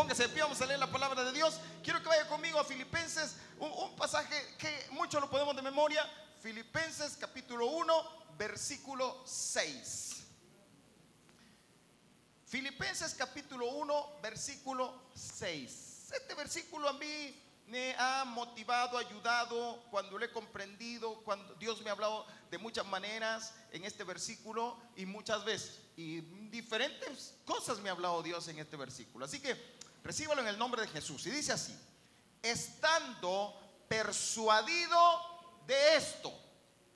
póngase de vamos a leer la palabra de Dios. Quiero que vaya conmigo a Filipenses, un, un pasaje que muchos lo podemos de memoria. Filipenses capítulo 1, versículo 6. Filipenses capítulo 1, versículo 6. Este versículo a mí me ha motivado, ayudado cuando lo he comprendido, cuando Dios me ha hablado de muchas maneras en este versículo y muchas veces. Y diferentes cosas me ha hablado Dios en este versículo. Así que recíbalo en el nombre de Jesús. Y dice así, estando persuadido de esto,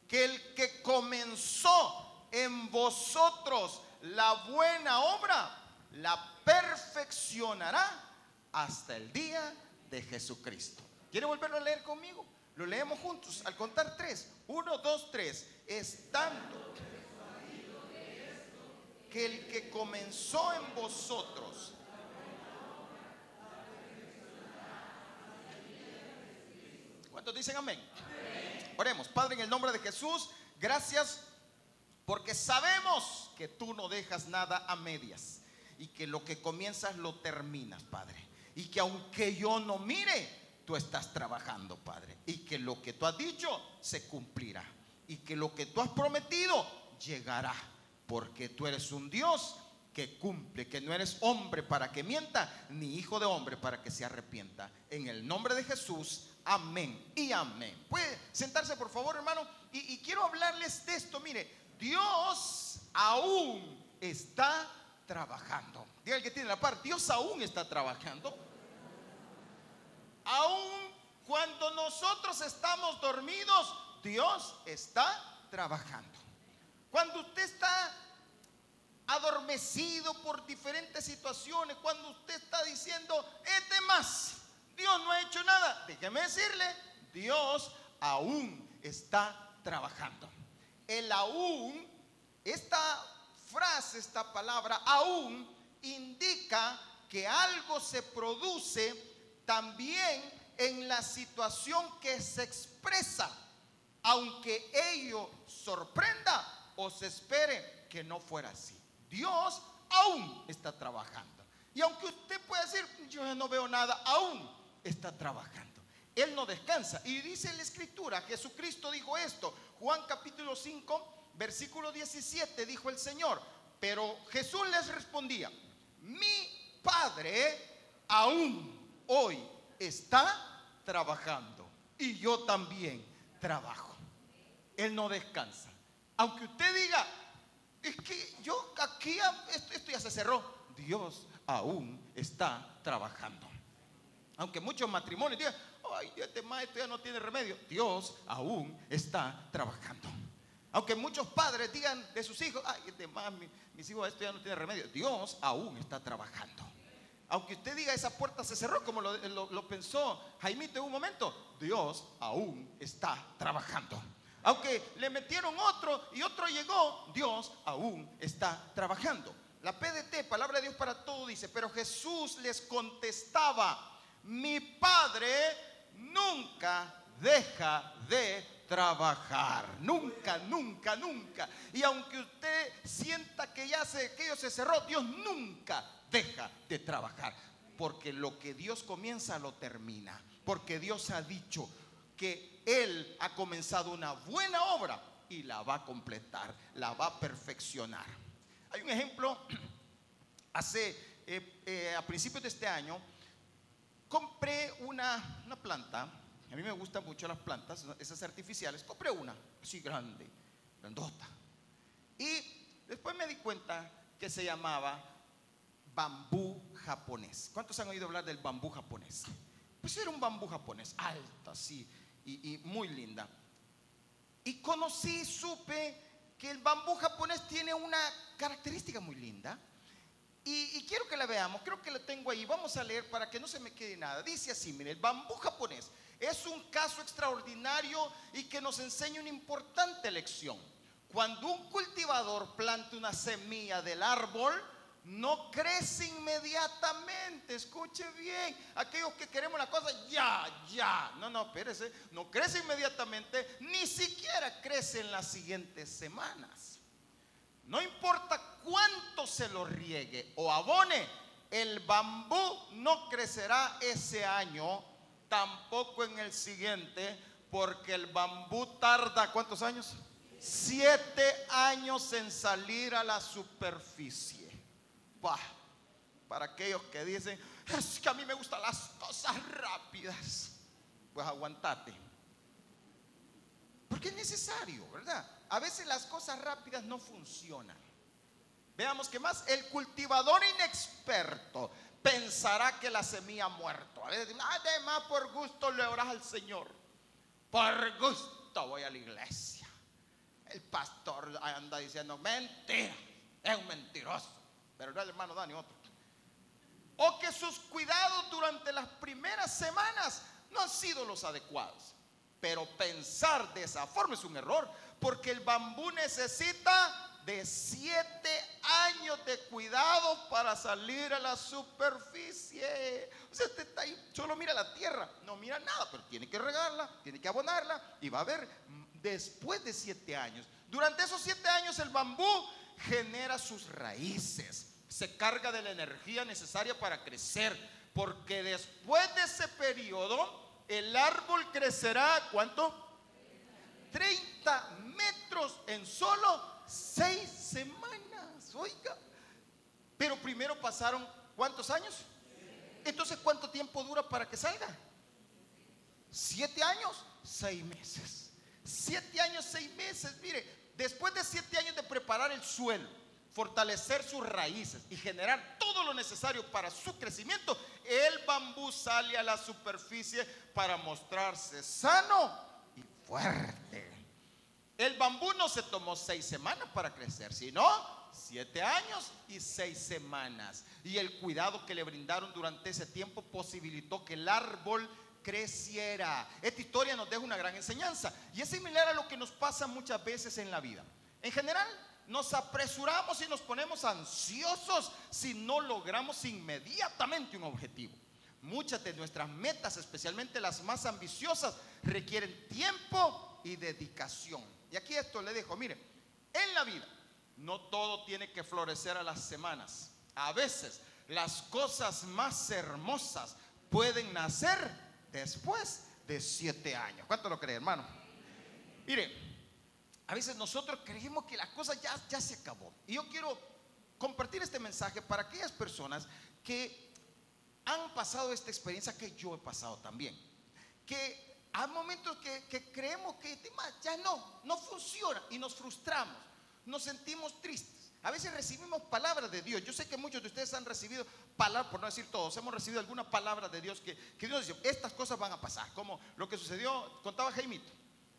que el que comenzó en vosotros la buena obra, la perfeccionará hasta el día de Jesucristo. ¿Quiere volverlo a leer conmigo? Lo leemos juntos al contar tres. Uno, dos, tres. Estando que el que comenzó en vosotros. ¿Cuántos dicen amén? Oremos, Padre, en el nombre de Jesús, gracias porque sabemos que tú no dejas nada a medias y que lo que comienzas lo terminas, Padre. Y que aunque yo no mire, tú estás trabajando, Padre. Y que lo que tú has dicho se cumplirá. Y que lo que tú has prometido llegará. Porque tú eres un Dios que cumple, que no eres hombre para que mienta, ni hijo de hombre para que se arrepienta. En el nombre de Jesús, amén y amén. Puede sentarse, por favor, hermano. Y, quiero hablarles de esto. Mire, Dios aún está trabajando. Diga el que tiene la par, Dios aún está trabajando. Aún cuando nosotros estamos dormidos, Dios está trabajando. Cuando usted está adormecido por diferentes situaciones, cuando usted está diciendo, es de más, Dios no ha hecho nada, déjeme decirle, Dios aún está trabajando. El aún, esta frase, esta palabra, aún, indica que algo se produce también en la situación que se expresa, aunque ello sorprenda o se espere que no fuera así. Dios aún está trabajando. Y aunque usted pueda decir, yo no veo nada, aún está trabajando. Él no descansa. Y dice la escritura, Jesucristo dijo esto, Juan capítulo 5, versículo 17, dijo el Señor, pero Jesús les respondía, mi Padre aún hoy está trabajando y yo también trabajo. Él no descansa. Aunque usted diga, es que yo aquí, esto ya se cerró, Dios aún está trabajando. Aunque muchos matrimonios digan, ay, este maestro ya no tiene remedio, Dios aún está trabajando. Aunque muchos padres digan de sus hijos, ay, este más, mis hijos esto ya no tiene remedio, Dios aún está trabajando. Aunque usted diga esa puerta se cerró como lo, lo, lo pensó Jaimito en un momento, Dios aún está trabajando. Aunque le metieron otro y otro llegó, Dios aún está trabajando. La PDT, palabra de Dios para todo, dice, pero Jesús les contestaba, mi Padre nunca deja de trabajar. Nunca, nunca, nunca. Y aunque usted sienta que ya se, aquello se cerró, Dios nunca deja de trabajar. Porque lo que Dios comienza lo termina. Porque Dios ha dicho que Él ha comenzado una buena obra y la va a completar, la va a perfeccionar. Hay un ejemplo, hace, eh, eh, a principios de este año, compré una, una planta, a mí me gustan mucho las plantas, esas artificiales, compré una, así grande, grandota. Y después me di cuenta que se llamaba bambú japonés. ¿Cuántos han oído hablar del bambú japonés? Pues era un bambú japonés, alta, así, y, y muy linda. Y conocí, supe que el bambú japonés tiene una característica muy linda. Y, quiero que la veamos, creo que la tengo ahí. Vamos a leer para que no se me quede nada. Dice así, mire, el bambú japonés es un caso extraordinario y que nos enseña una importante lección. Cuando un cultivador planta una semilla del árbol, no crece inmediatamente. Escuche bien. Aquellos que queremos la cosa ya, ya. No, no, espérese. No crece inmediatamente, ni siquiera crece en las siguientes semanas. No importa cuánto se lo riegue o abone, el bambú no crecerá ese año, tampoco en el siguiente, porque el bambú tarda, ¿cuántos años? Siete años en salir a la superficie. Para aquellos que dicen, es que a mí me gustan las cosas rápidas. Pues aguantate. Porque es necesario, ¿verdad? A veces las cosas rápidas no funcionan. Veamos que más, el cultivador inexperto pensará que la semilla ha muerto. A veces, además por gusto le oras al Señor. Por gusto voy a la iglesia. El pastor anda diciendo, mentira, es un mentiroso. Pero no el hermano Dani, otro. O que sus cuidados durante las primeras semanas no han sido los adecuados. Pero pensar de esa forma es un error, porque el bambú necesita de siete años de cuidado para salir a la superficie. O sea, usted está ahí, solo mira la tierra, no mira nada, pero tiene que regarla, tiene que abonarla y va a ver después de siete años. Durante esos siete años el bambú genera sus raíces, se carga de la energía necesaria para crecer, porque después de ese periodo el árbol crecerá, ¿cuánto? 30 en solo 6 semanas. Oiga. Pero primero pasaron, ¿cuántos años? Entonces, ¿cuánto tiempo dura para que salga? Siete años, seis meses. Siete años, seis meses. Mire, después de siete años de preparar el suelo, fortalecer sus raíces y generar todo lo necesario para su crecimiento, el bambú sale a la superficie para mostrarse sano y fuerte. El bambú no se tomó seis semanas para crecer, sino siete años y seis semanas. Y el cuidado que le brindaron durante ese tiempo posibilitó que el árbol creciera. Esta historia nos deja una gran enseñanza y es similar a lo que nos pasa muchas veces en la vida. En general, nos apresuramos y nos ponemos ansiosos si no logramos inmediatamente un objetivo. Muchas de nuestras metas, especialmente las más ambiciosas, requieren tiempo y dedicación. Y aquí esto le dejo, mire, en la vida no todo tiene que florecer a las semanas. A veces las cosas más hermosas pueden nacer después de siete años. ¿Cuánto lo cree, hermano? Mire, a veces nosotros creemos que la cosa ya, ya se acabó. Y yo quiero compartir este mensaje para aquellas personas que han pasado esta experiencia que yo he pasado también. Que hay momentos que, creemos que ya no, no funciona y nos frustramos, nos sentimos tristes. A veces recibimos palabras de Dios. Yo sé que muchos de ustedes han recibido palabras, por no decir todos, hemos recibido alguna palabra de Dios que, Dios dice, estas cosas van a pasar, como lo que sucedió, contaba Jaimito,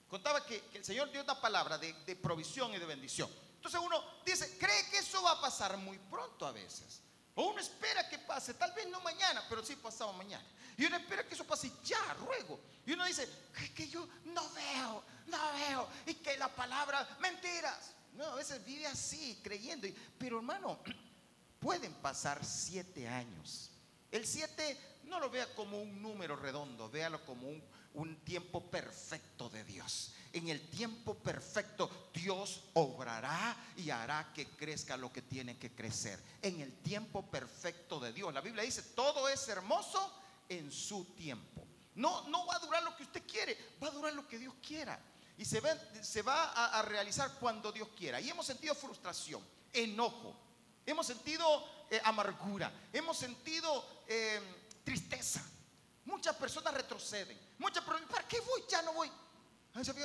contaba que, el Señor dio una palabra de, de provisión y de bendición. Entonces uno dice, cree que eso va a pasar muy pronto a veces. O uno espera que pase, tal vez no mañana, pero sí pasado mañana. Y uno espera que eso pase ya, ruego. Y uno dice, es que yo no veo, no veo. Y que la palabra, mentiras. No, a veces vive así, creyendo. Pero hermano, pueden pasar siete años. El siete no lo vea como un número redondo, véalo como un, tiempo perfecto de Dios. En el tiempo perfecto Dios obrará y hará que crezca lo que tiene que crecer. En el tiempo perfecto de Dios. La Biblia dice, todo es hermoso en su tiempo. No, no va a durar lo que usted quiere, va a durar lo que Dios quiera. Y se, se va a, realizar cuando Dios quiera. Y hemos sentido frustración, enojo, hemos sentido eh, amargura, hemos sentido eh, tristeza. Muchas personas retroceden. Muchas personas, ¿para qué voy? Ya no voy.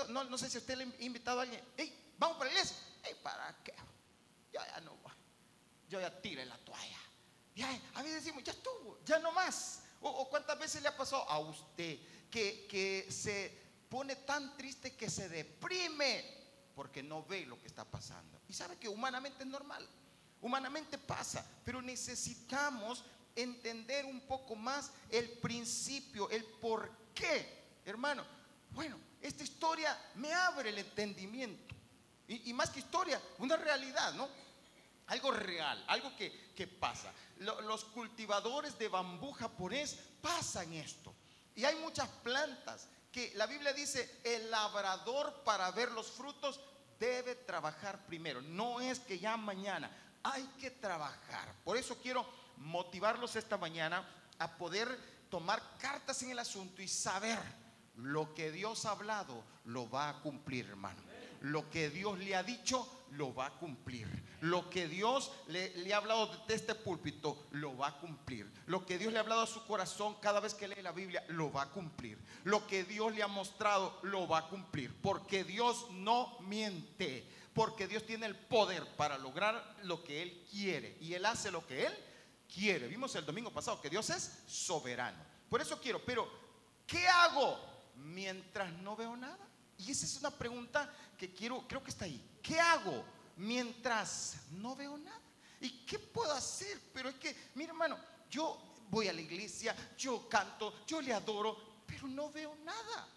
No, sé si usted le ha invitado a alguien. Vamos para la iglesia. ¿para qué? Yo ya no voy. Yo ya tiré la toalla. Ya, a veces decimos, ya estuvo, ya no más. O, cuántas veces le ha pasado a usted que, que se pone tan triste que se deprime porque no ve lo que está pasando. Y sabe que humanamente es normal. Humanamente pasa, pero necesitamos entender un poco más el principio, el por qué. Hermano, bueno, esta historia me abre el entendimiento. Y, más que historia, una realidad, ¿no? Algo real, algo que, pasa. los cultivadores de bambú japonés pasan esto. Y hay muchas plantas que la Biblia dice, el labrador para ver los frutos debe trabajar primero. No es que ya mañana, hay que trabajar. Por eso quiero motivarlos esta mañana a poder tomar cartas en el asunto y saber lo que Dios ha hablado, lo va a cumplir, hermano. Lo que Dios le ha dicho, lo va a cumplir. Lo que Dios le, ha hablado de este púlpito, lo va a cumplir. Lo que Dios le ha hablado a su corazón cada vez que lee la Biblia, lo va a cumplir. Lo que Dios le ha mostrado, lo va a cumplir. Porque Dios no miente. Porque Dios tiene el poder para lograr lo que Él quiere. Y Él hace lo que Él quiere. Vimos el domingo pasado que Dios es soberano. Por eso quiero, pero ¿qué hago mientras no veo nada? Y esa es una pregunta que quiero, creo que está ahí. ¿Qué hago mientras no veo nada? ¿Y qué puedo hacer? Pero es que, mira hermano, yo voy a la iglesia, yo canto, yo le adoro, pero no veo nada.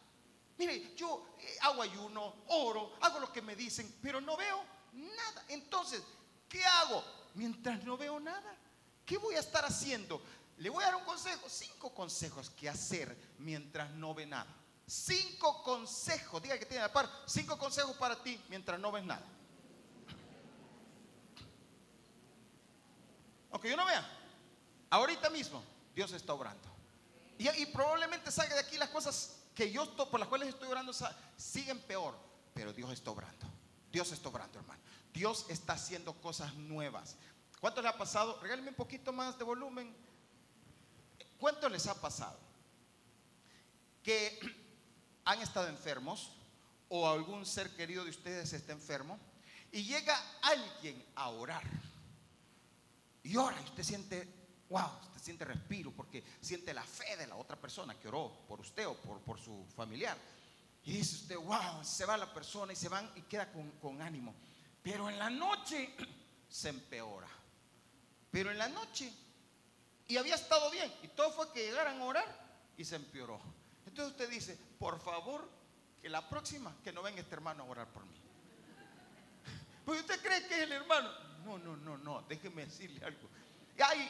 Mire, yo eh, hago ayuno, oro, hago lo que me dicen, pero no veo nada. Entonces, ¿qué hago mientras no veo nada? ¿Qué voy a estar haciendo? Le voy a dar un consejo, cinco consejos que hacer mientras no ve nada. Cinco consejos, diga que tiene la par, cinco consejos para ti mientras no ves nada. Aunque yo no vea, ahorita mismo Dios está obrando. Y, y probablemente salga de aquí las cosas que yo por las cuales estoy orando siguen peor, pero Dios está obrando. Dios está obrando, hermano. Dios está haciendo cosas nuevas. ¿Cuánto le ha pasado? Regálenme un poquito más de volumen. ¿Cuánto les ha pasado? Que han estado enfermos o algún ser querido de ustedes está enfermo y llega alguien a orar. Y ora y usted siente, wow, usted siente respiro porque siente la fe de la otra persona que oró por usted o por, por su familiar. Y dice usted, wow, se va la persona y se van y queda con, con ánimo. Pero en la noche se empeora. Pero en la noche, y había estado bien, y todo fue que llegaran a orar y se empeoró. Entonces usted dice, por favor, que la próxima, que no venga este hermano a orar por mí. Pues usted cree que es el hermano. No, no, no, no, déjeme decirle algo.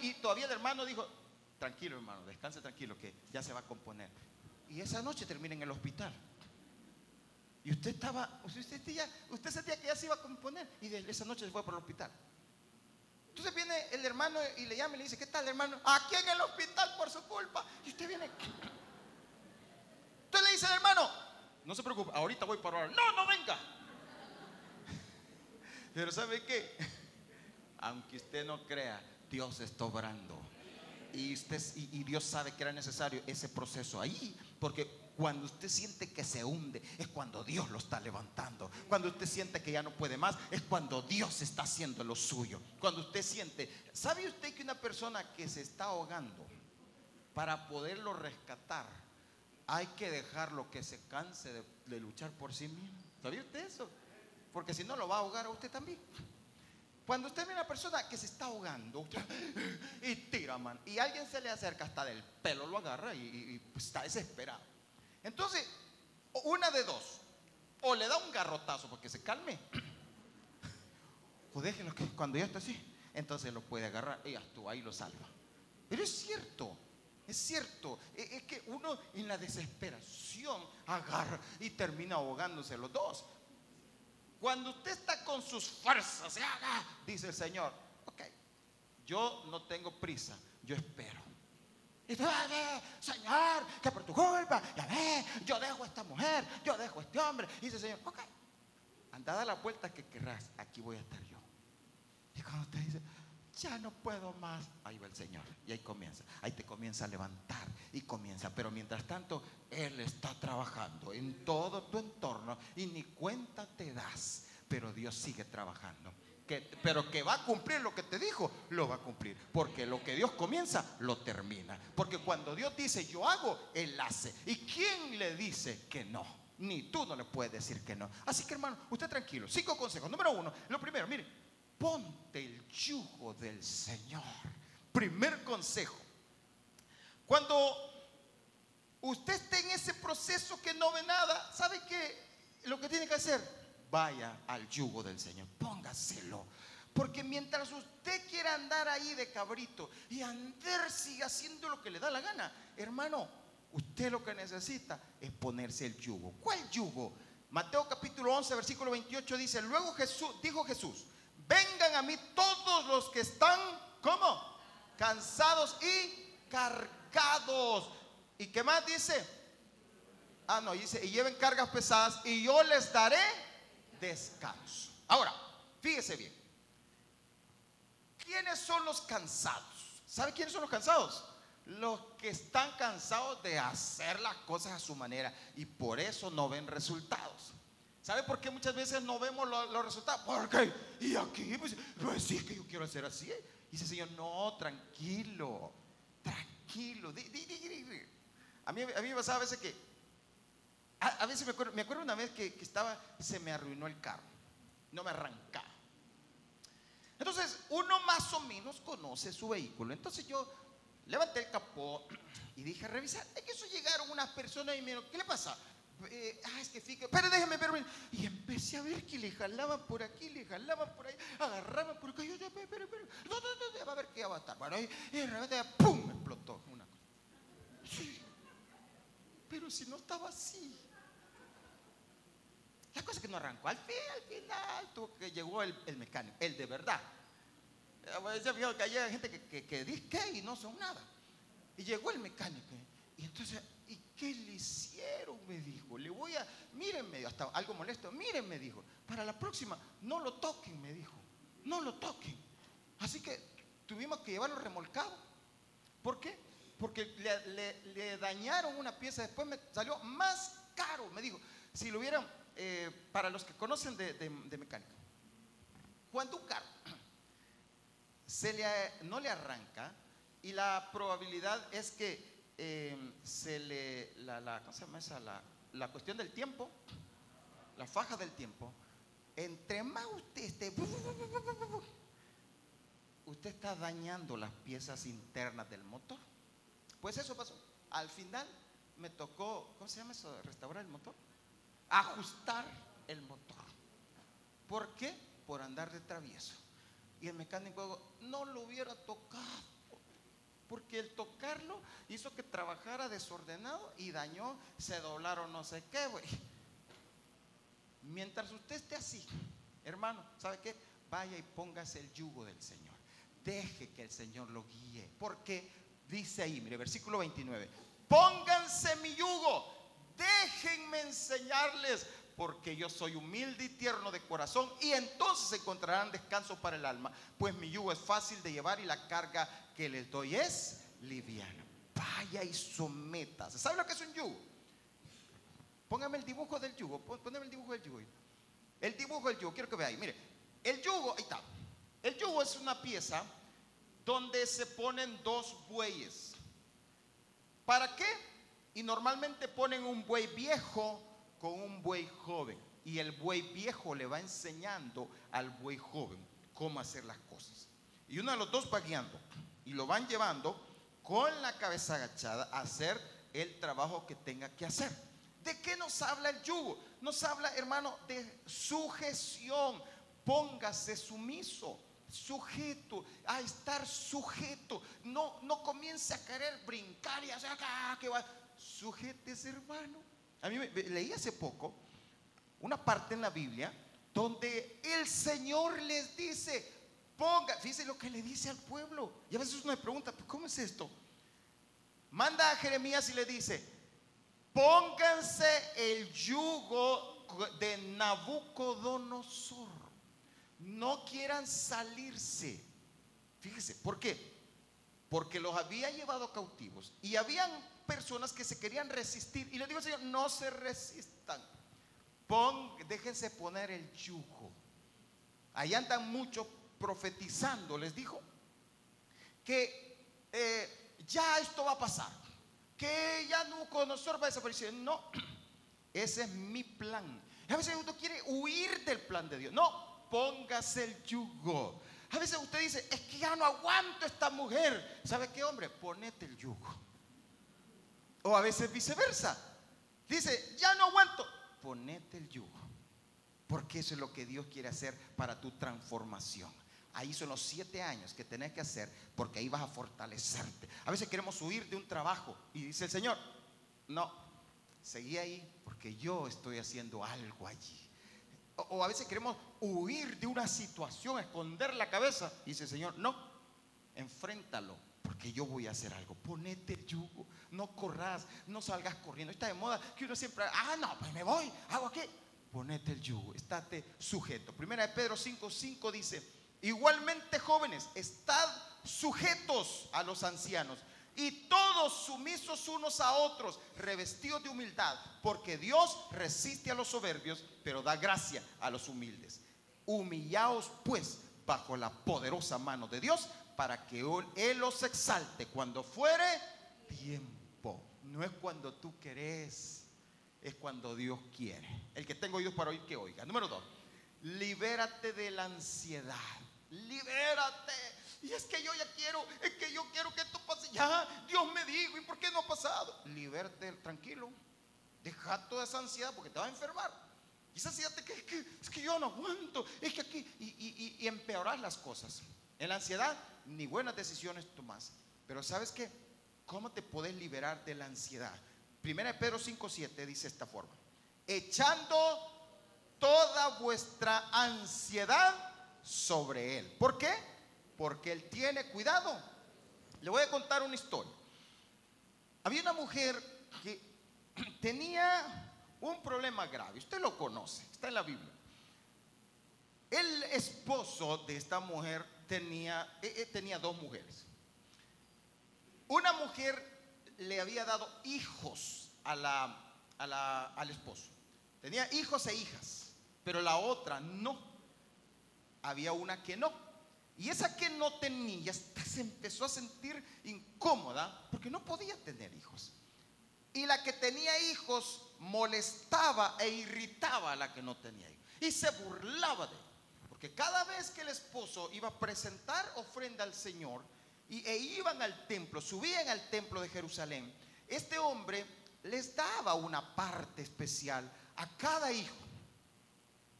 Y, todavía el hermano dijo, tranquilo hermano, descanse tranquilo, que ya se va a componer. Y esa noche termina en el hospital. Y usted estaba, usted sentía, usted sentía que ya se iba a componer. Y esa noche se fue por el hospital. Entonces viene el hermano y le llama y le dice, ¿qué tal hermano? Aquí en el hospital por su culpa. Y usted viene. Entonces le dice al hermano, no se preocupe, ahorita voy para orar. No, no venga. Pero ¿sabe qué? Aunque usted no crea, Dios está obrando. Y, usted, y, Dios sabe que era necesario ese proceso ahí. Porque cuando usted siente que se hunde, es cuando Dios lo está levantando. Cuando usted siente que ya no puede más, es cuando Dios está haciendo lo suyo. Cuando usted siente, ¿sabe usted que una persona que se está ahogando, para poderlo rescatar, hay que dejarlo que se canse de, luchar por sí mismo? ¿Sabía usted eso? Porque si no, lo va a ahogar a usted también. Cuando usted ve a una persona que se está ahogando y tira, man, y alguien se le acerca hasta del pelo, lo agarra y, está desesperado. Entonces, una de dos, o le da un garrotazo porque se calme, o déjenlo que cuando ya está así, entonces lo puede agarrar y tú ahí lo salva. Pero es cierto, es cierto, e, es que uno en la desesperación agarra y termina ahogándose los dos. Cuando usted está con sus fuerzas, se haga, dice el Señor, ok, yo no tengo prisa, yo espero. Y tú, Señor, que por tu culpa, ya ve, yo dejo a esta mujer, yo dejo a este hombre. Y dice Señor, ok, andada la vuelta que querrás, aquí voy a estar yo. Y cuando usted dice, ya no puedo más. Ahí va el Señor. Y ahí comienza. Ahí te comienza a levantar y comienza. Pero mientras tanto, Él está trabajando en todo tu entorno y ni cuenta te das. Pero Dios sigue trabajando. Pero que va a cumplir lo que te dijo, lo va a cumplir. Porque lo que Dios comienza, lo termina. Porque cuando Dios dice yo hago, Él hace. ¿Y quién le dice que no? Ni tú no le puedes decir que no. Así que hermano, usted tranquilo. Cinco consejos. Número uno, lo primero, mire, ponte el yugo del Señor. Primer consejo. Cuando usted esté en ese proceso que no ve nada, ¿sabe qué? Lo que tiene que hacer, vaya al yugo del Señor, póngaselo. Porque mientras usted quiera andar ahí de cabrito y andar sigue haciendo lo que le da la gana, hermano, usted lo que necesita es ponerse el yugo. ¿Cuál yugo? Mateo capítulo 11, versículo 28 dice, luego Jesús, dijo Jesús, vengan a mí todos los que están, ¿cómo? cansados y cargados. ¿Y qué más dice? Ah, no, dice, y lleven cargas pesadas y yo les daré descanso. Ahora, fíjese bien. ¿Quiénes son los cansados? ¿Sabe quiénes son los cansados? Los que están cansados de hacer las cosas a su manera y por eso no ven resultados. ¿Sabe por qué muchas veces no vemos los, resultados? Porque, y aquí, pues, pues sí que yo quiero hacer así. Y dice, Señor, no, tranquilo, tranquilo. A mí, a mí me pasaba a veces que, a, veces me acuerdo, me acuerdo una vez que, estaba, se me arruinó el carro, no me arrancaba. Entonces, uno más o menos conoce su vehículo. Entonces yo levanté el capó y dije, revisar. Es que eso llegaron unas personas y me dijeron, ¿qué le pasa? Eh, ah, es que fíjate, pero déjeme ver. Y empecé a ver que le jalaban por aquí, le jalaban por ahí, agarraban por acá. Yo, pero, pero, pero, no, no, no, va a ver qué va a estar. Bueno, y, de repente, ¡pum! explotó una cosa. Pero si no estaba así. La cosa que no arrancó. Al, fin, al final tuvo que llegó el, el mecánico, el de verdad. Ya vio que hay gente que, que, que y no son nada. Y llegó el mecánico. Y entonces ¿qué le hicieron? Me dijo. Le voy a, mírenme, hasta algo molesto, mírenme, dijo. Para la próxima, no lo toquen, me dijo. No lo toquen. Así que tuvimos que llevarlo remolcado. ¿Por qué? Porque le, dañaron una pieza, después me salió más caro, me dijo. Si lo hubieran, eh, para los que conocen de, de mecánica, cuando un carro le, no le arranca y la probabilidad es que Em, se le, la, ¿cómo se llama esa? La, cuestión del tiempo, la faja del tiempo, entre más usted esté, usted está dañando las piezas internas del motor. Pues eso pasó. Al final me tocó, ¿cómo se llama eso? Restaurar el motor. Ajustar el motor. ¿Por qué? Por andar de travieso. Y el mecánico no lo hubiera tocado porque el tocarlo hizo que trabajara desordenado y dañó, se doblaron no sé qué, güey. Mientras usted esté así, hermano, ¿sabe qué? Vaya y póngase el yugo del Señor. Deje que el Señor lo guíe. Porque dice ahí, mire, versículo 29, pónganse mi yugo, déjenme enseñarles, porque yo soy humilde y tierno de corazón, y entonces encontrarán descanso para el alma, pues mi yugo es fácil de llevar y la carga que les doy es liviana. Vaya y sométase. ¿Sabe lo que es un yugo? Póngame el dibujo del yugo. Póngame el dibujo del yugo. El dibujo del yugo, quiero que veáis. Mire, el yugo, ahí está. El yugo es una pieza donde se ponen dos bueyes. ¿Para qué? Y normalmente ponen un buey viejo con un buey joven. Y el buey viejo le va enseñando al buey joven cómo hacer las cosas. Y uno de los dos va guiando y lo van llevando con la cabeza agachada a hacer el trabajo que tenga que hacer. ¿De qué nos habla el yugo? Nos habla, hermano, de sujeción. Póngase sumiso, sujeto, a estar sujeto. No, no comience a querer brincar y hacer acá, que va. Sujétese, hermano. A mí me, leí hace poco una parte en la Biblia donde el Señor les dice, Ponga, fíjese lo que le dice al pueblo. Y a veces uno me pregunta, ¿cómo es esto? Manda a Jeremías y le dice, pónganse el yugo de Nabucodonosor. No quieran salirse. Fíjese, ¿por qué? Porque los había llevado cautivos y habían personas que se querían resistir. Y le digo al Señor, no se resistan. déjense poner el yugo. Ahí andan muchos profetizando, les dijo, que eh, ya esto va a pasar, que ya no nosotros va a desaparecer. No, ese es mi plan. A veces uno quiere huir del plan de Dios. No, póngase el yugo. A veces usted dice, es que ya no aguanto esta mujer. ¿Sabe qué, hombre? Ponete el yugo. O a veces viceversa. Dice, ya no aguanto. Ponete el yugo. Porque eso es lo que Dios quiere hacer para tu transformación. Ahí son los siete años que tenés que hacer porque ahí vas a fortalecerte. A veces queremos huir de un trabajo y dice el Señor, no, seguí ahí porque yo estoy haciendo algo allí. O, a veces queremos huir de una situación, esconder la cabeza y dice el Señor, no, enfréntalo porque yo voy a hacer algo. Ponete el yugo, no corras, no salgas corriendo. Está de moda que uno siempre, ah, no, pues me voy, hago aquí. Ponete el yugo, estate sujeto. Primera de Pedro 5, 5 dice, igualmente jóvenes, estad sujetos a los ancianos y todos sumisos unos a otros, revestidos de humildad, porque Dios resiste a los soberbios, pero da gracia a los humildes. Humillaos pues bajo la poderosa mano de Dios para que Él los exalte cuando fuere tiempo. No es cuando tú querés, es cuando Dios quiere. El que tengo oídos para oír, que oiga. Número dos, libérate de la ansiedad. Libérate. Y es que yo ya quiero, es que yo quiero que esto pase. Ya, Dios me dijo, ¿y por qué no ha pasado? Libérate, tranquilo. Deja toda esa ansiedad porque te va a enfermar. Y esa ansiedad es que, es que yo no aguanto, es que aquí, y, y, y empeorar las cosas. En la ansiedad, ni buenas decisiones tomas. Pero ¿sabes qué? ¿Cómo te puedes liberar de la ansiedad? Primera de Pedro 5.7 dice esta forma. Echando toda vuestra ansiedad sobre Él. ¿Por qué? Porque Él tiene cuidado. Le voy a contar una historia. Había una mujer que tenía un problema grave. Usted lo conoce, está en la Biblia. El esposo de esta mujer tenía, eh, eh, tenía dos mujeres. Una mujer le había dado hijos a la, al esposo. Tenía hijos e hijas, pero la otra no. Había una que no. Y esa que no tenía se empezó a sentir incómoda porque no podía tener hijos. Y la que tenía hijos molestaba e irritaba a la que no tenía hijos. Y se burlaba de ella. Porque cada vez que el esposo iba a presentar ofrenda al Señor y, e iban al templo, subían al templo de Jerusalén, este hombre les daba una parte especial a cada hijo,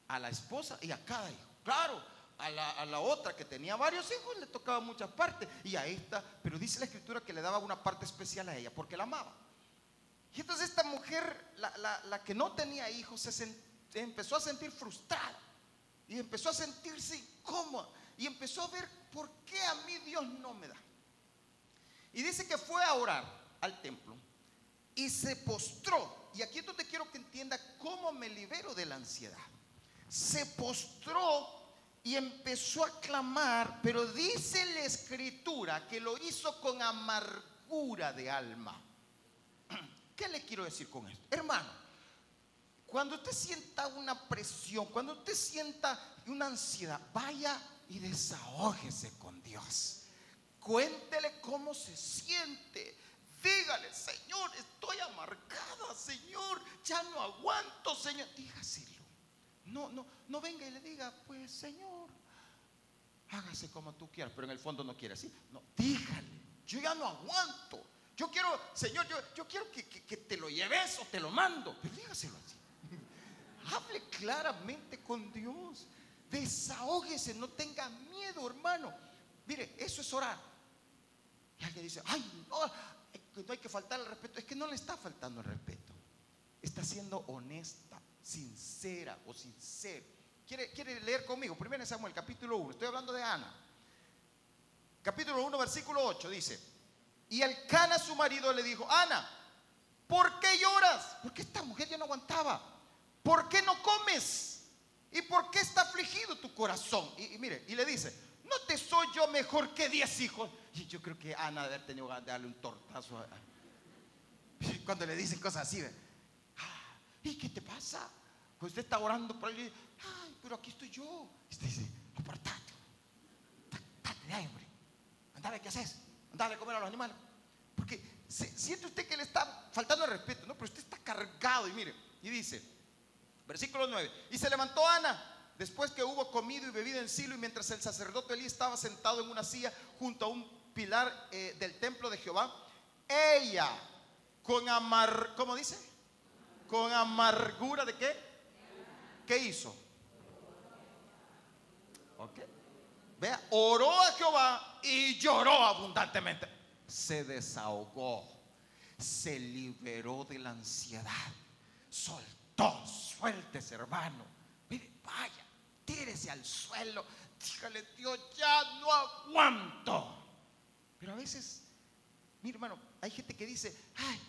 a la esposa y a cada hijo. Claro, a la, a la, otra que tenía varios hijos le tocaba muchas partes y a esta, pero dice la escritura que le daba una parte especial a ella porque la amaba. Y entonces esta mujer, la, la, la que no tenía hijos, se empezó a sentir frustrada y empezó a sentirse incómoda y empezó a ver por qué a mí Dios no me da. Y dice que fue a orar al templo y se postró. Y aquí te quiero que entienda cómo me libero de la ansiedad. Se postró y empezó a clamar, pero dice la escritura que lo hizo con amargura de alma. ¿Qué le quiero decir con esto? Hermano, cuando usted sienta una presión, cuando usted sienta una ansiedad, vaya y desahógese con Dios. Cuéntele cómo se siente. Dígale, Señor, estoy amargada, Señor, ya no aguanto, Señor. Dígaselo. No, no, no venga y le diga, pues, Señor, hágase como tú quieras, pero en el fondo no quiere así. No, dígale, yo ya no aguanto. Yo quiero, Señor, yo, yo quiero que, que, que te lo lleves o te lo mando. Pero dígaselo así. Hable claramente con Dios. Desahógese, no tenga miedo, hermano. Mire, eso es orar. Y alguien dice, ay, no, no hay que faltar el respeto. Es que no le está faltando el respeto. Está siendo honesta, sincera o sincero. ¿Quiere, quiere leer conmigo? Primero Samuel, capítulo 1. Estoy hablando de Ana. Capítulo 1, versículo 8 dice, y el Cana, su marido, le dijo, Ana, ¿por qué lloras? Porque esta mujer ya no aguantaba. ¿Por qué no comes? ¿Y por qué está afligido tu corazón? Y, mire, y le dice, ¿no te soy yo mejor que diez hijos? Y yo creo que Ana debe haber ganas de darle un tortazo cuando le dicen cosas así. Ah, ¿Y qué te pasa? Pues usted está orando por él ay, pero aquí estoy yo. Y usted dice, apartate. Date de ahí. Andale, ¿qué haces? Andale a comer a los animales. Porque siente usted que le está faltando el respeto, ¿no? Pero usted está cargado y mire, y dice, Versículo 9. Y se levantó Ana después que hubo comido y bebido en Silo y mientras el sacerdote Elí estaba sentado en una silla junto a un pilar eh, del templo de Jehová, ella con amar, ¿cómo dice? Con amargura de qué? ¿Qué hizo? Ok. Vea, oró a Jehová y lloró abundantemente. Se desahogó, se liberó de la ansiedad, soltó fuertes, hermano. Mire, vaya, tírese al suelo. Dígale, Dios, ya no aguanto. Pero a veces, mi hermano, hay gente que dice, ay,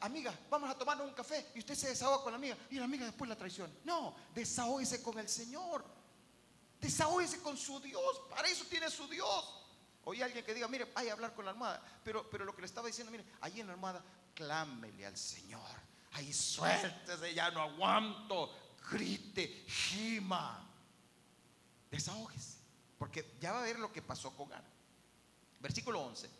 amiga, vamos a tomarnos un café y usted se desahoga con la amiga y la amiga después la traiciona. No, desahógese con el Señor. Desahógese con su Dios. Para eso tiene su Dios. Oye alguien que diga, mire, vaya a hablar con la almohada. Pero, pero lo que le estaba diciendo, mire, ahí en la almohada, clámele al Señor. Ahí suéltese, ya no aguanto. Grite, gima. Desahógese. Porque ya va a ver lo que pasó con Ana. Versículo 11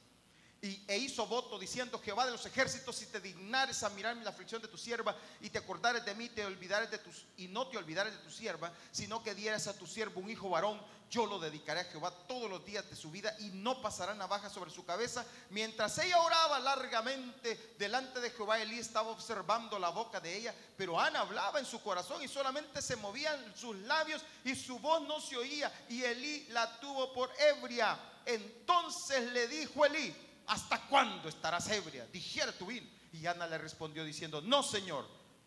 y, e hizo voto diciendo, Jehová de los ejércitos, si te dignares a mirarme la aflicción de tu sierva y te acordares de mí, te olvidares de tus, y no te olvidares de tu sierva, sino que dieras a tu siervo un hijo varón, yo lo dedicaré a Jehová todos los días de su vida y no pasará navaja sobre su cabeza. Mientras ella oraba largamente delante de Jehová, Elí estaba observando la boca de ella, pero Ana hablaba en su corazón y solamente se movían sus labios y su voz no se oía y Elí la tuvo por ebria. Entonces le dijo Elí, ¿hasta cuándo estarás ebria? Dijera tu vino. Y Ana le respondió diciendo, no, Señor,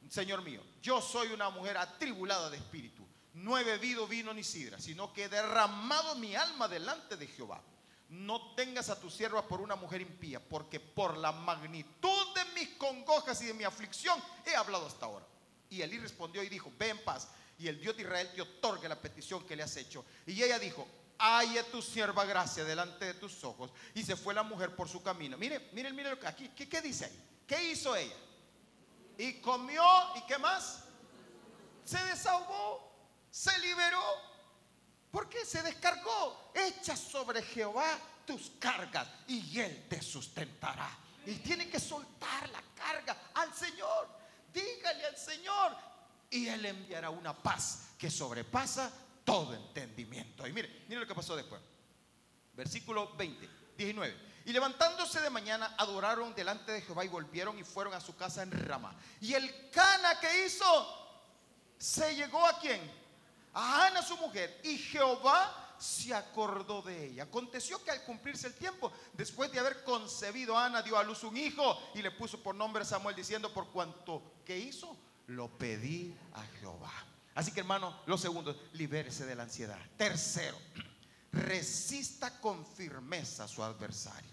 Señor mío, yo soy una mujer atribulada de espíritu. No he bebido vino ni sidra, sino que he derramado mi alma delante de Jehová. No tengas a tu sierva por una mujer impía, porque por la magnitud de mis congojas y de mi aflicción he hablado hasta ahora. Y Elí respondió y dijo, ve en paz, y el Dios de Israel te otorgue la petición que le has hecho. Y ella dijo, haya tu sierva gracia delante de tus ojos. Y se fue la mujer por su camino. Mire, mire, mire lo que aquí, ¿qué, qué dice ahí? ¿Qué hizo ella? Y comió, ¿y qué más? Se desahogó, se liberó. ¿Por qué? Se descargó. Echa sobre Jehová tus cargas y Él te sustentará. Y tiene que soltar la carga al Señor. Dígale al Señor y Él enviará una paz que sobrepasa todo entendimiento. Y mire, mire lo que pasó después. Versículo 20, 19. Y levantándose de mañana, adoraron delante de Jehová y volvieron y fueron a su casa en Rama. Y el Cana que hizo, se llegó a quién? A Ana su mujer. Y Jehová se acordó de ella. Aconteció que al cumplirse el tiempo, después de haber concebido Ana, dio a luz un hijo y le puso por nombre Samuel, diciendo, por cuanto que hizo, lo pedí a Jehová. Así que hermano, lo segundo, libérese de la ansiedad. Tercero, resista con firmeza a su adversario.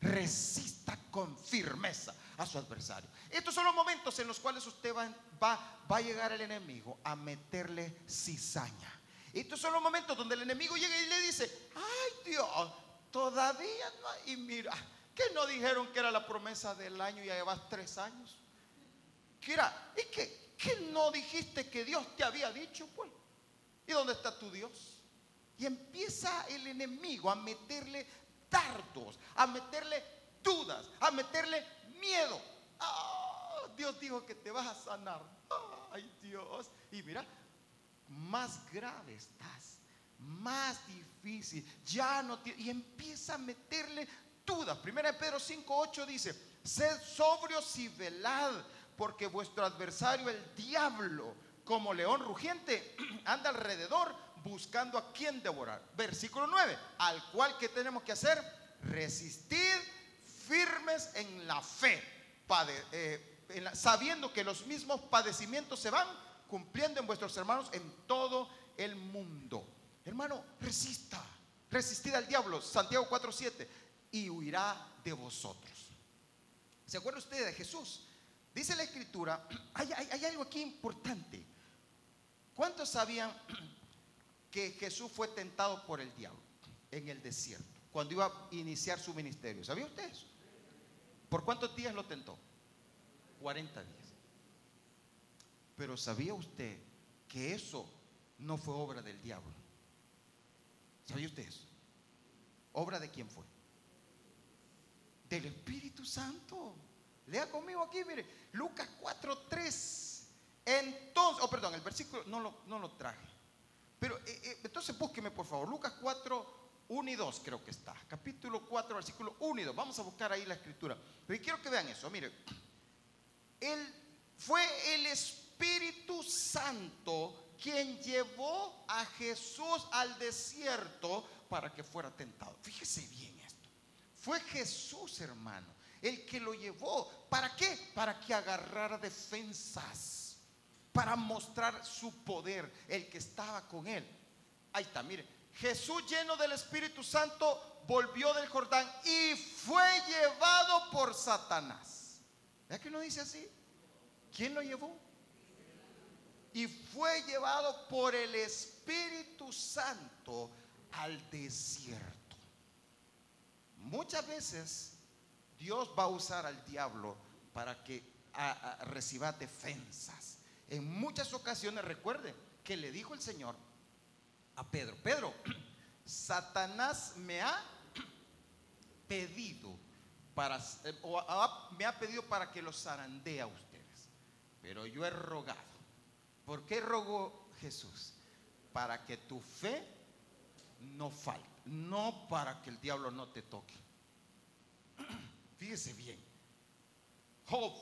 Resista con firmeza a su adversario. Estos son los momentos en los cuales usted va, va, va a llegar el enemigo a meterle cizaña. Estos son los momentos donde el enemigo llega y le dice, ay Dios, todavía no. Y mira, que no dijeron que era la promesa del año y ya llevas tres años. Era, es que ¿Qué no dijiste que Dios te había dicho? Pues, ¿y dónde está tu Dios? Y empieza el enemigo a meterle dardos, a meterle dudas, a meterle miedo. Ah, Dios dijo que te vas a sanar. Ay, Dios. Y mira, más grave estás, más difícil. Ya no y empieza a meterle dudas. Primera de Pedro 5:8 dice, sed sobrios y velad porque vuestro adversario, el diablo, como león rugiente, anda alrededor buscando a quien devorar. Versículo 9, al cual que tenemos que hacer, resistir firmes en la fe, eh, sabiendo que los mismos padecimientos se van cumpliendo en vuestros hermanos en todo el mundo. Hermano, resista, resistid al diablo, Santiago 4:7, y huirá de vosotros. ¿Se acuerda usted de Jesús? Dice la escritura, hay, algo aquí importante. ¿Cuántos sabían que Jesús fue tentado por el diablo en el desierto cuando iba a iniciar su ministerio? ¿Sabía usted eso? ¿Por cuántos días lo tentó? 40 días. Pero ¿sabía usted que eso no fue obra del diablo? ¿Sabía usted eso? ¿Obra de quién fue? Del Espíritu Santo. Lea conmigo aquí, mire, Lucas 4.3. Entonces, oh perdón, el versículo no lo, no lo traje. Pero eh, eh, entonces búsqueme por favor, Lucas 4, 1 y 2 creo que está. Capítulo 4, versículo 1 y 2. Vamos a buscar ahí la escritura. Pero quiero que vean eso, mire. Él fue el Espíritu Santo quien llevó a Jesús al desierto para que fuera tentado. Fíjese bien esto. Fue Jesús, hermano el que lo llevó. ¿Para qué? Para que agarrara defensas, para mostrar su poder, el que estaba con él. Ahí está, mire, Jesús lleno del Espíritu Santo volvió del Jordán y fue llevado por Satanás. ¿Verdad que no dice así? ¿Quién lo llevó? Y fue llevado por el Espíritu Santo al desierto. Muchas veces Dios va a usar al diablo para que reciba defensas. En muchas ocasiones, recuerde que le dijo el Señor a Pedro, Pedro, Satanás me ha pedido para, eh, me ha pedido para que los zarandee a ustedes, pero yo he rogado. ¿Por qué rogó Jesús? Para que tu fe no falte, no para que el diablo no te toque. Fíjese bien, Job,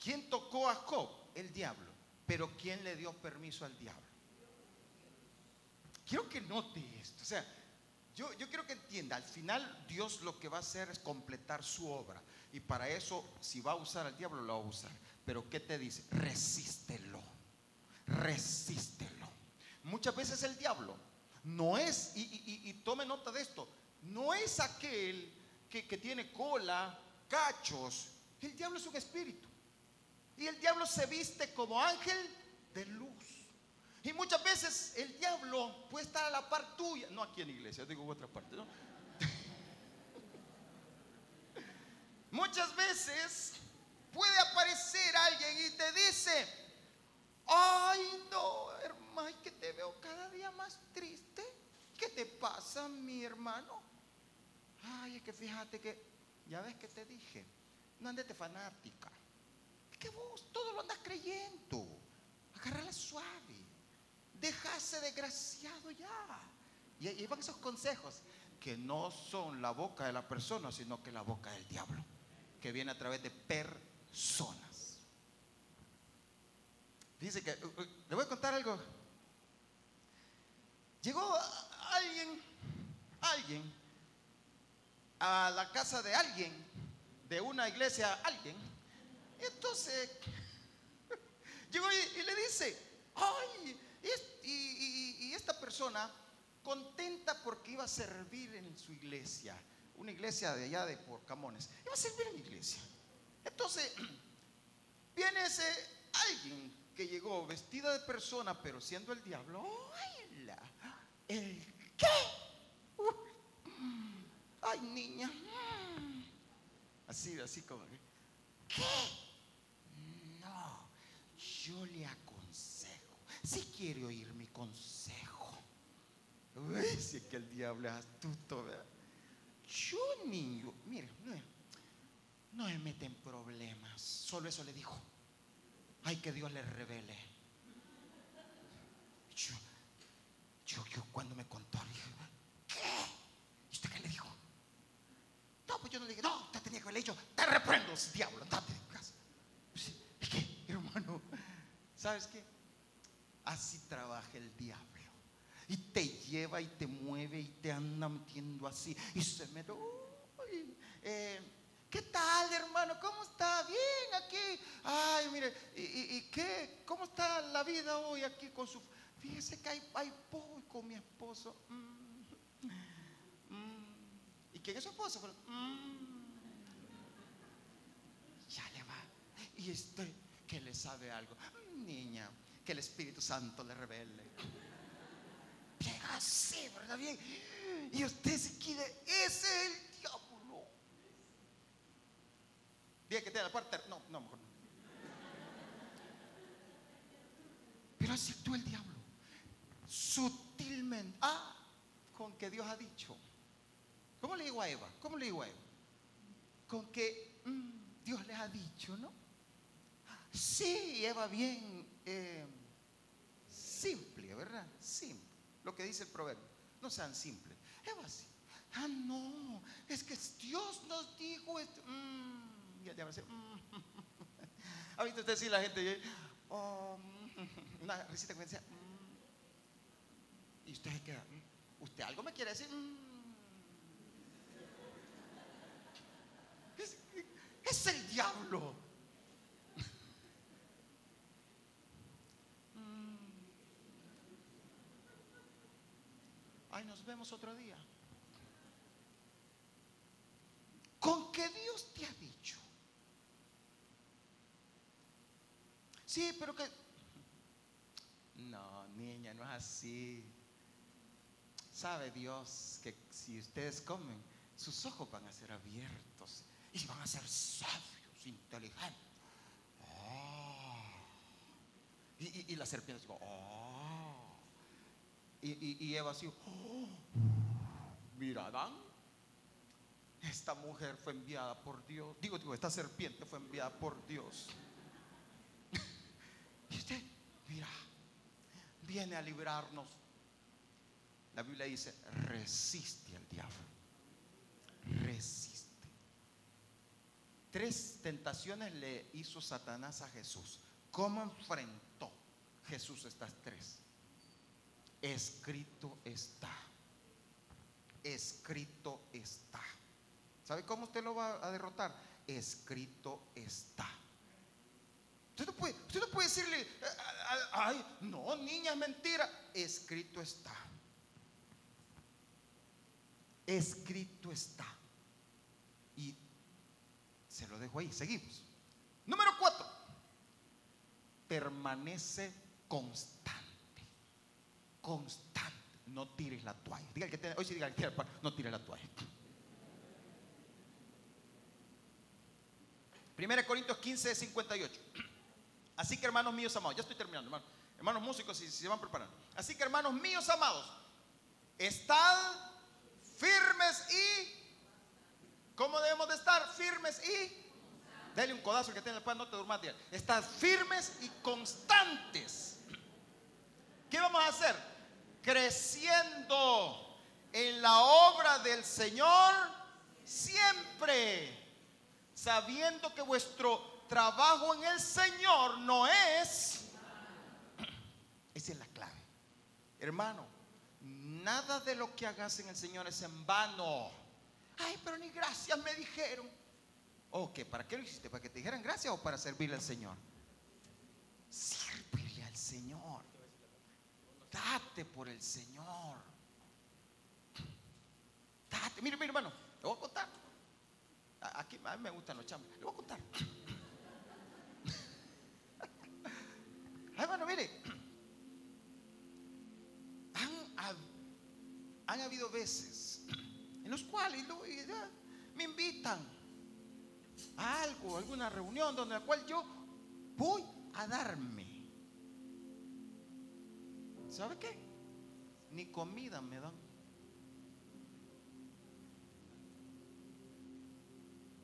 ¿quién tocó a Job? El diablo, pero ¿quién le dio permiso al diablo? Quiero que note esto, o sea, yo, yo, quiero que entienda, al final Dios lo que va a hacer es completar su obra. Y para eso, si va a usar al diablo, lo va a usar. Pero ¿qué te dice? Resístelo. Resístelo. Muchas veces el diablo no es, y, tome nota de esto, no es aquel que, tiene cola, cachos. El diablo es un espíritu. Y el diablo se viste como ángel de luz. Y muchas veces el diablo puede estar a la par tuya, no aquí en iglesia, digo en otra parte, ¿no? muchas veces puede aparecer alguien y te dice, ay no, hermano, que te veo cada día más triste. ¿Qué te pasa, mi hermano? Ay, es que fíjate que, ya ves que te dije, no andes de fanática. Es que vos todo lo andas creyendo. Agarrala suave. Déjase desgraciado ya. Y ahí van esos consejos que no son la boca de la persona, sino que la boca del diablo, que viene a través de per zonas. Dice que, uh, uh, le voy a contar algo. Llegó alguien, alguien, a la casa de alguien, de una iglesia, alguien. Entonces, llegó y, le dice, ay, y, esta persona contenta porque iba a servir en su iglesia, una iglesia de allá de Porcamones, iba a servir en la iglesia. Entonces, viene ese alguien que llegó vestida de persona, pero siendo el diablo. ¡Ay, ¿El qué? Ay, niña. Así, así como. ¿Qué? No, yo le aconsejo. Si quiere oír mi consejo. Uy, si es que el diablo es astuto, ¿verdad? Yo, niño, mire, mire no me mete en problemas. Solo eso le dijo. Ay, que Dios le revele. Yo, yo, yo cuando me contó, dije, ¿qué? ¿Y usted qué le dijo? No, pues yo no le dije, no, usted tenía que haberle dicho, te reprendo, diablo, andate de casa. Pues, es que, hermano, ¿sabes qué? Así trabaja el diablo. Y te lleva y te mueve y te anda metiendo así. Y se me... Uy, eh, ¿Qué tal, hermano? ¿Cómo está? Bien aquí. Ay, mire, ¿y, qué? ¿Cómo está la vida hoy aquí con su... Fíjese que hay, hay con mi esposo. Mm. ¿Y quién es su esposo? Mm. Ya le va. Y este, que le sabe algo. Niña, que el Espíritu Santo le revele. Bien así, ¿verdad? Bien. Y usted se quiere, ese es el diablo. Día que te da la parte. No, no, mejor no. Pero así tú el diablo. Sutilmente. Ah, con que Dios ha dicho. ¿Cómo le digo a Eva? ¿Cómo le digo a Eva? Con que mm, Dios les ha dicho, ¿no? Sí, Eva, bien eh, simple, ¿verdad? Simple. Lo que dice el proverbio. No sean simples. Eva sí. Ah, no, es que Dios nos dijo esto. Mm, ya va a mm". ¿Ha visto usted sí la gente? Oh, mm", una risita que me decía, mm". y usted se queda, ¿usted algo me quiere decir? Es, es el diablo. vemos otro día. Con que Dios te ha dicho. Sí, pero que... No, niña, no es así. Sabe Dios que si ustedes comen, sus ojos van a ser abiertos y van a ser sabios, inteligentes. Ah. Y, la serpiente dijo, oh. y, y, Eva así, oh. mira Adán, esta mujer fue enviada por Dios. Digo, digo, esta serpiente fue enviada por Dios. y usted, mira, viene a librarnos. La Biblia dice, resiste al diablo. Resiste. Tres tentaciones le hizo Satanás a Jesús. ¿Cómo enfrentó Jesús estas tres? Escrito está. Escrito está. ¿Sabe cómo usted lo va a derrotar? Escrito está. Usted no puede, usted no puede decirle, ay, no, niña, es mentira. Escrito está. Escrito está. Y se lo dejo ahí, seguimos. Número cuatro, permanece constante. Constante. No tires la toalla. Diga que hoy sí diga que no tires la toalla. 1 Corintios 15, 58. Así que hermanos míos amados, ya estoy terminando, hermanos. Hermanos músicos, si, se van preparando. Así que hermanos míos amados, estad firmes y... ¿Cómo debemos de estar? Firmes y... Dale un codazo que tiene el pan, no te durmas de Estad firmes y constantes. ¿Qué vamos a hacer? Creciendo en la obra del Señor siempre sabiendo que vuestro trabajo en el Señor no es... Esa es la clave. Hermano, nada de lo que hagas en el Señor es en vano. Ay, pero ni gracias me dijeron. Ok, ¿para qué lo hiciste? ¿Para que te dijeran gracias o para servirle al Señor? Sirve al Señor. Date por el Señor. Date. Mire, mire, hermano, te voy a contar. Aquí a mí me gustan los chambos. Le voy a contar. Ay, bueno, mire. Han habido veces los cuales me invitan a algo, a alguna reunión donde la cual yo voy a darme. ¿Sabe qué? Ni comida me dan.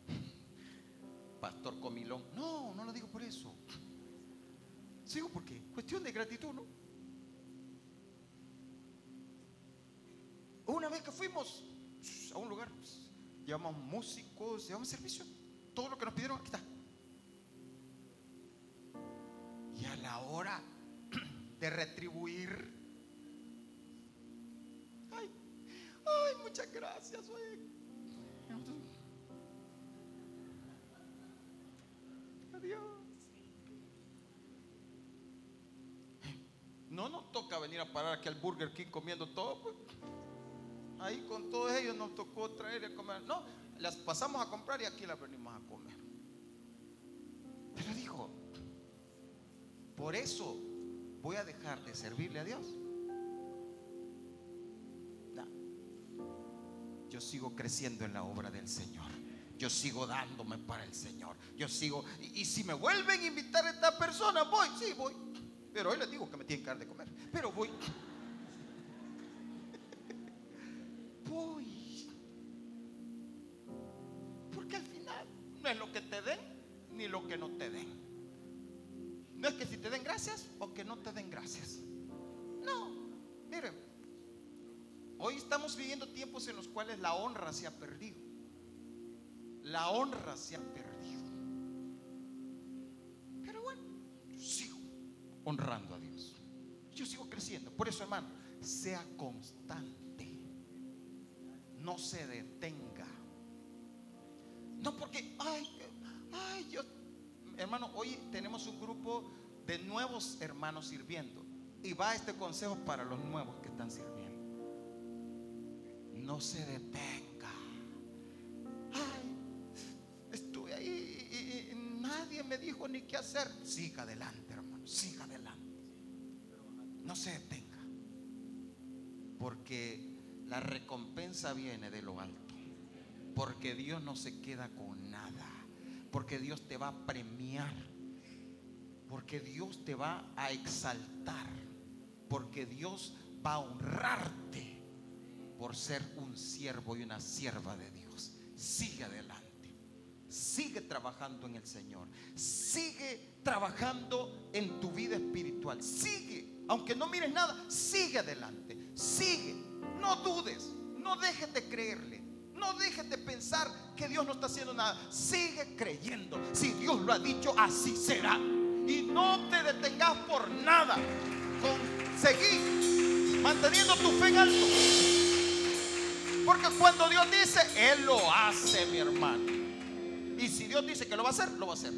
pastor comilón. No, no lo digo por eso. Sigo porque cuestión de gratitud, ¿no? Una vez que fuimos a un lugar, pues, llevamos músicos, llevamos servicio, todo lo que nos pidieron, aquí está. Y a la hora de retribuir, ay, ay, muchas gracias, oye. Dios. No nos toca venir a parar aquí al Burger King comiendo todo. Pues. Ahí con todos ellos nos tocó traer y comer. No, las pasamos a comprar y aquí las venimos a comer. Pero dijo, por eso voy a dejar de servirle a Dios. Yo sigo creciendo en la obra del Señor yo sigo dándome para el Señor. Yo sigo, y, si me vuelven a invitar a esta persona, voy, sí, voy. Pero hoy les digo que me tienen que dar de comer. Pero voy. Porque al final no es lo que te den ni lo que no te den. No es que si te den gracias o que no te den gracias. No, miren, hoy estamos viviendo tiempos en los cuales la honra se ha perdido la honra se ha perdido. Pero bueno, yo sigo honrando a Dios. Yo sigo creciendo. Por eso, hermano, sea constante. No se detenga. No porque, ay, ay, yo, hermano, hoy tenemos un grupo de nuevos hermanos sirviendo. Y va este consejo para los nuevos que están sirviendo. no se detenga. Ay, estuve ahí y, y nadie me dijo ni qué hacer. Siga adelante, hermano, siga adelante. No se detenga. Porque la recompensa viene de lo alto. Porque Dios no se queda con nada. Porque Dios te va a premiar. Porque Dios te va a exaltar. Porque Dios va a honrarte por ser un siervo y una sierva de Dios. Sigue adelante. Sigue trabajando en el Señor. Sigue trabajando en tu vida espiritual. Sigue. Aunque no mires nada, sigue adelante. Sigue. No dudes. No dejes de creerle. No dejes de pensar que Dios no está haciendo nada. Sigue creyendo. Si Dios lo ha dicho, así será. Y no te detengas por nada. Con seguir manteniendo tu fe en alto. Porque cuando Dios dice, Él lo hace, mi hermano. Y si Dios dice que lo va a hacer, lo va a hacer.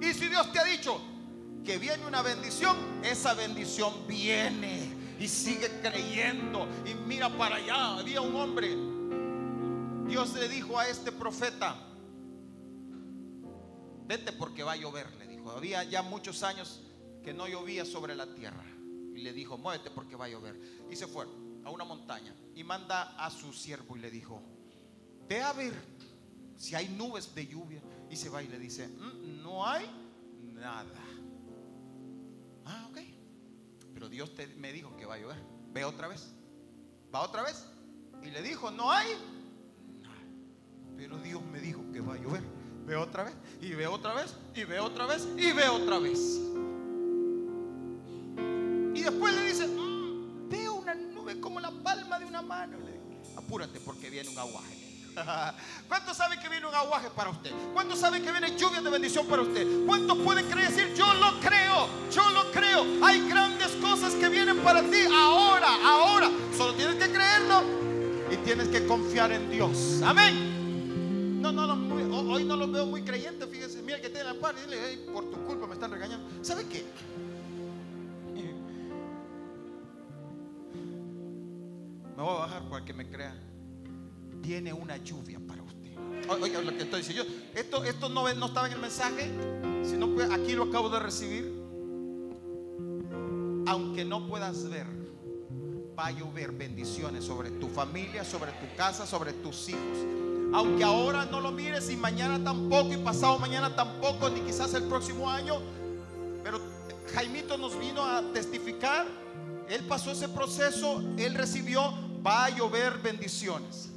Y si Dios te ha dicho que viene una bendición, esa bendición viene. Y sigue creyendo. Y mira para allá. Había un hombre. Dios le dijo a este profeta, vete porque va a llover, le dijo. Había ya muchos años que no llovía sobre la tierra. Y le dijo, muévete porque va a llover. Y se fue a una montaña y manda a su siervo y le dijo, ve a ver si hay nubes de lluvia. Y se va y le dice, "Mm, no hay nada. Ah, ok. Pero Dios te- me dijo que va a llover. Ve otra vez. Va otra vez. Y le dijo, no hay. Pero Dios me dijo que va a llover. Ve otra vez. Y ve otra vez. Y ve otra vez. Y ve otra vez. Y después le dice, "Mm, veo una nube como la palma de una mano. Le Apúrate porque viene un aguaje. ¿Cuántos saben que viene un aguaje para usted? ¿Cuántos saben que viene lluvia de bendición para usted? ¿Cuántos pueden creer decir, yo lo creo, yo lo creo? Hay grandes cosas que vienen para ti ahora, ahora. Solo tienes que creerlo y tienes que confiar en Dios. Amén. No, no, hoy no los veo muy creyentes, fíjense. Mira que tiene la par, dile, "Ey, por tu culpa me están regañando. ¿Sabe qué? Me voy a bajar para que me crea. Viene una lluvia para usted. Oiga lo que estoy diciendo. Esto esto no, no estaba en el mensaje, sino que aquí lo acabo de recibir. Aunque no puedas ver, va a llover bendiciones sobre tu familia, sobre tu casa, sobre tus hijos. Aunque ahora no lo mires y mañana tampoco y pasado mañana tampoco, ni quizás el próximo año, pero Jaimito nos vino a testificar. Él pasó ese proceso, él recibió, va a llover bendiciones.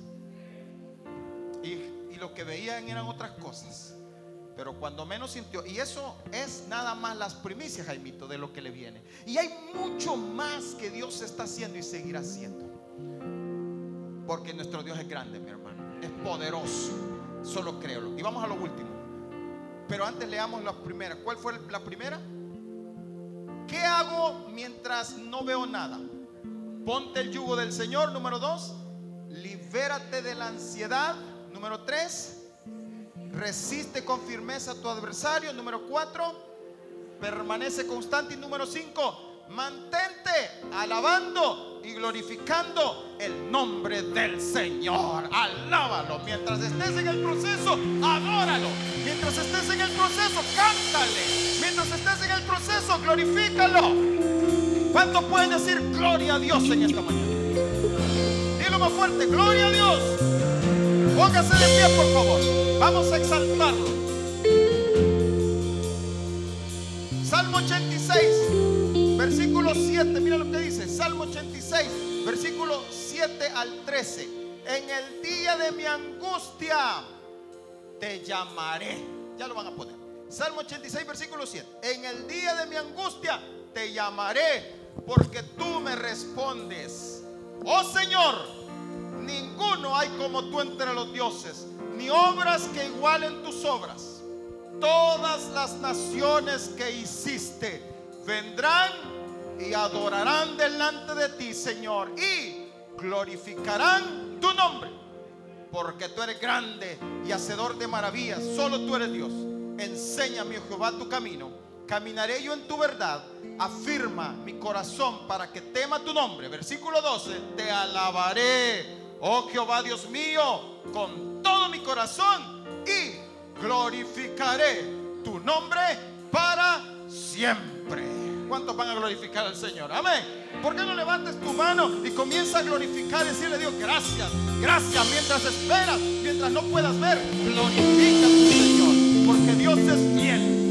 Y, lo que veían eran otras cosas. Pero cuando menos sintió, y eso es nada más las primicias, Jaimito, de lo que le viene. Y hay mucho más que Dios está haciendo y seguirá haciendo. Porque nuestro Dios es grande, mi hermano. Es poderoso. Solo créelo. Y vamos a lo último. Pero antes leamos la primera. ¿Cuál fue la primera? ¿Qué hago mientras no veo nada? Ponte el yugo del Señor, número dos. Libérate de la ansiedad, número tres. Resiste con firmeza a tu adversario, número cuatro. Permanece constante y número cinco. Mantente alabando y glorificando el nombre del Señor. Alábalo. Mientras estés en el proceso, adóralo. Mientras estés en el proceso, cántale. Mientras estés en el proceso, glorifícalo. ¿Cuántos pueden decir gloria a Dios en esta mañana? Dilo más fuerte, gloria a Dios. Póngase de pie, por favor. Vamos a exaltarlo. Salmo 86, versículo 7. Mira lo que dice. Salmo 86, versículo 7 al 13. En el día de mi angustia te llamaré. Ya lo van a poner. Salmo 86, versículo 7. En el día de mi angustia te llamaré porque tú me respondes. Oh Señor, ninguno hay como tú entre los dioses, ni obras que igualen tus obras. Todas las naciones que hiciste vendrán y adorarán delante de ti, Señor, y glorificarán tu nombre, porque tú eres grande y hacedor de maravillas. Solo tú eres Dios. Enséñame, Jehová, tu camino. Caminaré yo en tu verdad. Afirma mi corazón para que tema tu nombre. Versículo 12. Te alabaré, oh Jehová Dios mío, con todo mi corazón y glorificaré tu nombre para siempre. ¿Cuántos van a glorificar al Señor? Amén. ¿Por qué no levantes tu mano y comienza a glorificar y decirle a Dios gracias, gracias mientras esperas, mientras no puedas ver, glorifica a tu Señor, porque Dios es fiel.